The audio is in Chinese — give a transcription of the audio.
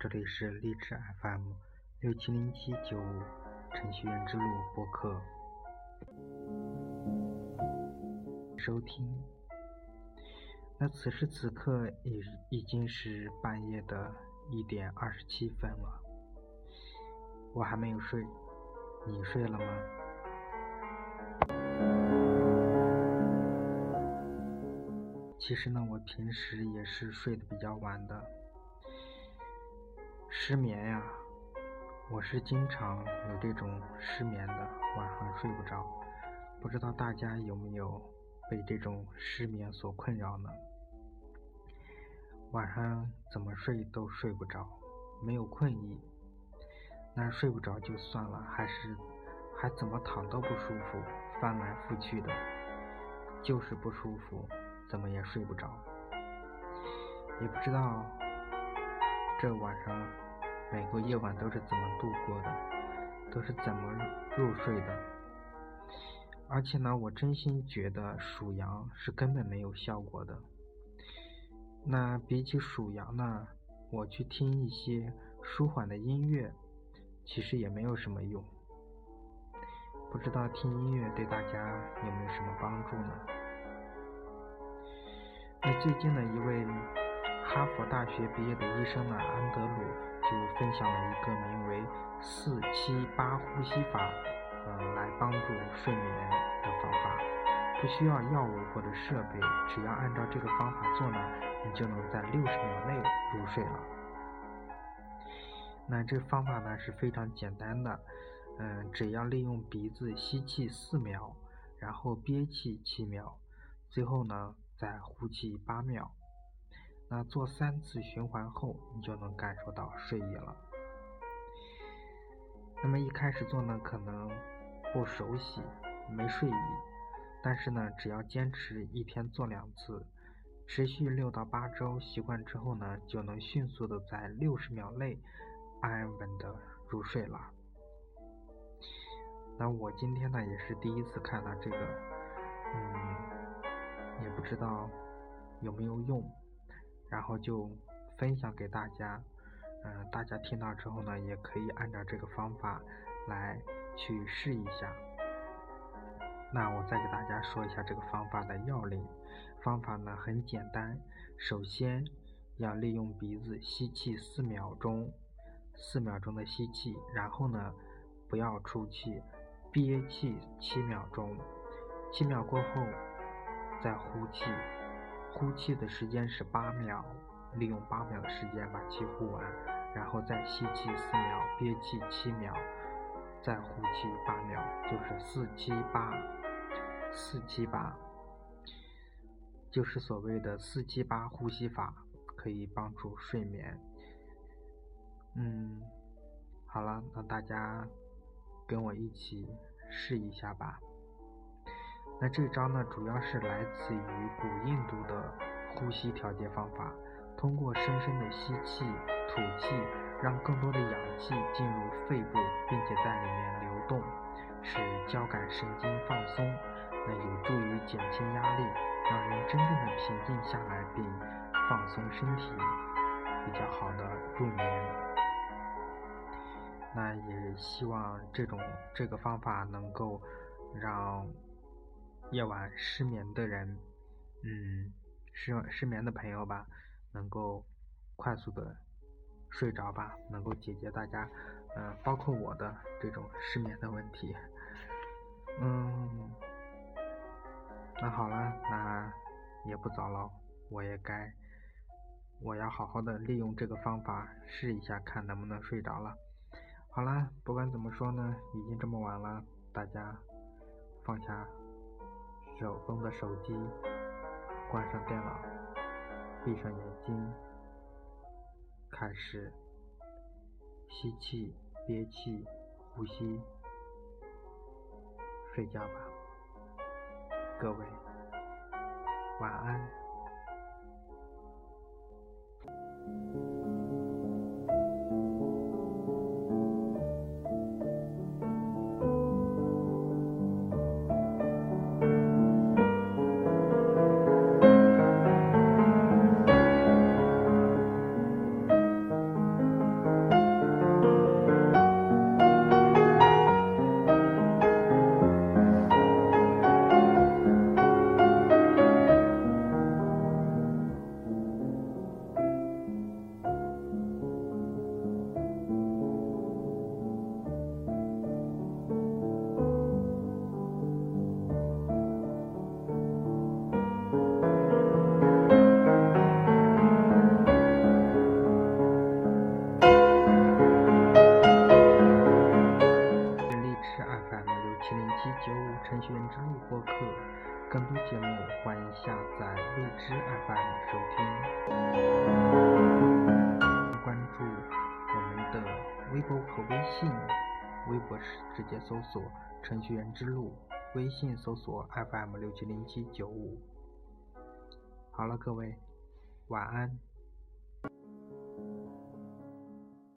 这里是励志 FM 六七零七九五程序员之路播客，收听。那此时此刻已已经是半夜的一点二十七分了，我还没有睡，你睡了吗？其实呢，我平时也是睡得比较晚的，失眠呀，我是经常有这种失眠的，晚上睡不着。不知道大家有没有被这种失眠所困扰呢？晚上怎么睡都睡不着，没有困意，那睡不着就算了，还是还怎么躺都不舒服，翻来覆去的，就是不舒服。怎么也睡不着，也不知道这晚上每个夜晚都是怎么度过的，都是怎么入睡的。而且呢，我真心觉得数羊是根本没有效果的。那比起数羊呢，我去听一些舒缓的音乐，其实也没有什么用。不知道听音乐对大家有没有什么帮助呢？那最近的一位哈佛大学毕业的医生呢，安德鲁就分享了一个名为“四七八呼吸法”，呃，来帮助睡眠的方法，不需要药物或者设备，只要按照这个方法做呢，你就能在六十秒内入睡了。那这方法呢是非常简单的，嗯，只要利用鼻子吸气四秒，然后憋气七秒，最后呢。再呼气八秒，那做三次循环后，你就能感受到睡意了。那么一开始做呢，可能不熟悉，没睡意，但是呢，只要坚持一天做两次，持续六到八周，习惯之后呢，就能迅速的在六十秒内安稳的入睡了。那我今天呢，也是第一次看到这个，嗯。也不知道有没有用，然后就分享给大家。嗯，大家听到之后呢，也可以按照这个方法来去试一下。那我再给大家说一下这个方法的要领。方法呢很简单，首先要利用鼻子吸气四秒钟，四秒钟的吸气，然后呢不要出气，憋气七秒钟，七秒过后。再呼气，呼气的时间是八秒，利用八秒的时间把气呼完，然后再吸气四秒，憋气七秒，再呼气八秒，就是四七八，四七八，就是所谓的四七八呼吸法，可以帮助睡眠。嗯，好了，那大家跟我一起试一下吧。那这招呢，主要是来自于古印度的呼吸调节方法，通过深深的吸气、吐气，让更多的氧气进入肺部，并且在里面流动，使交感神经放松，那有助于减轻压力，让人真正的平静下来，并放松身体，比较好的入眠。那也希望这种这个方法能够让。夜晚失眠的人，嗯，失失眠的朋友吧，能够快速的睡着吧，能够解决大家，嗯，包括我的这种失眠的问题。嗯，那好了，那也不早了，我也该，我要好好的利用这个方法试一下，看能不能睡着了。好了，不管怎么说呢，已经这么晚了，大家放下。手中的手机，关上电脑，闭上眼睛，开始吸气、憋气、呼吸，睡觉吧，各位，晚安。更多节目欢迎下载荔枝 FM 收听。关注我们的微博和微信，微博是直接搜索“程序员之路”，微信搜索 FM 六七零七九五。好了，各位，晚安。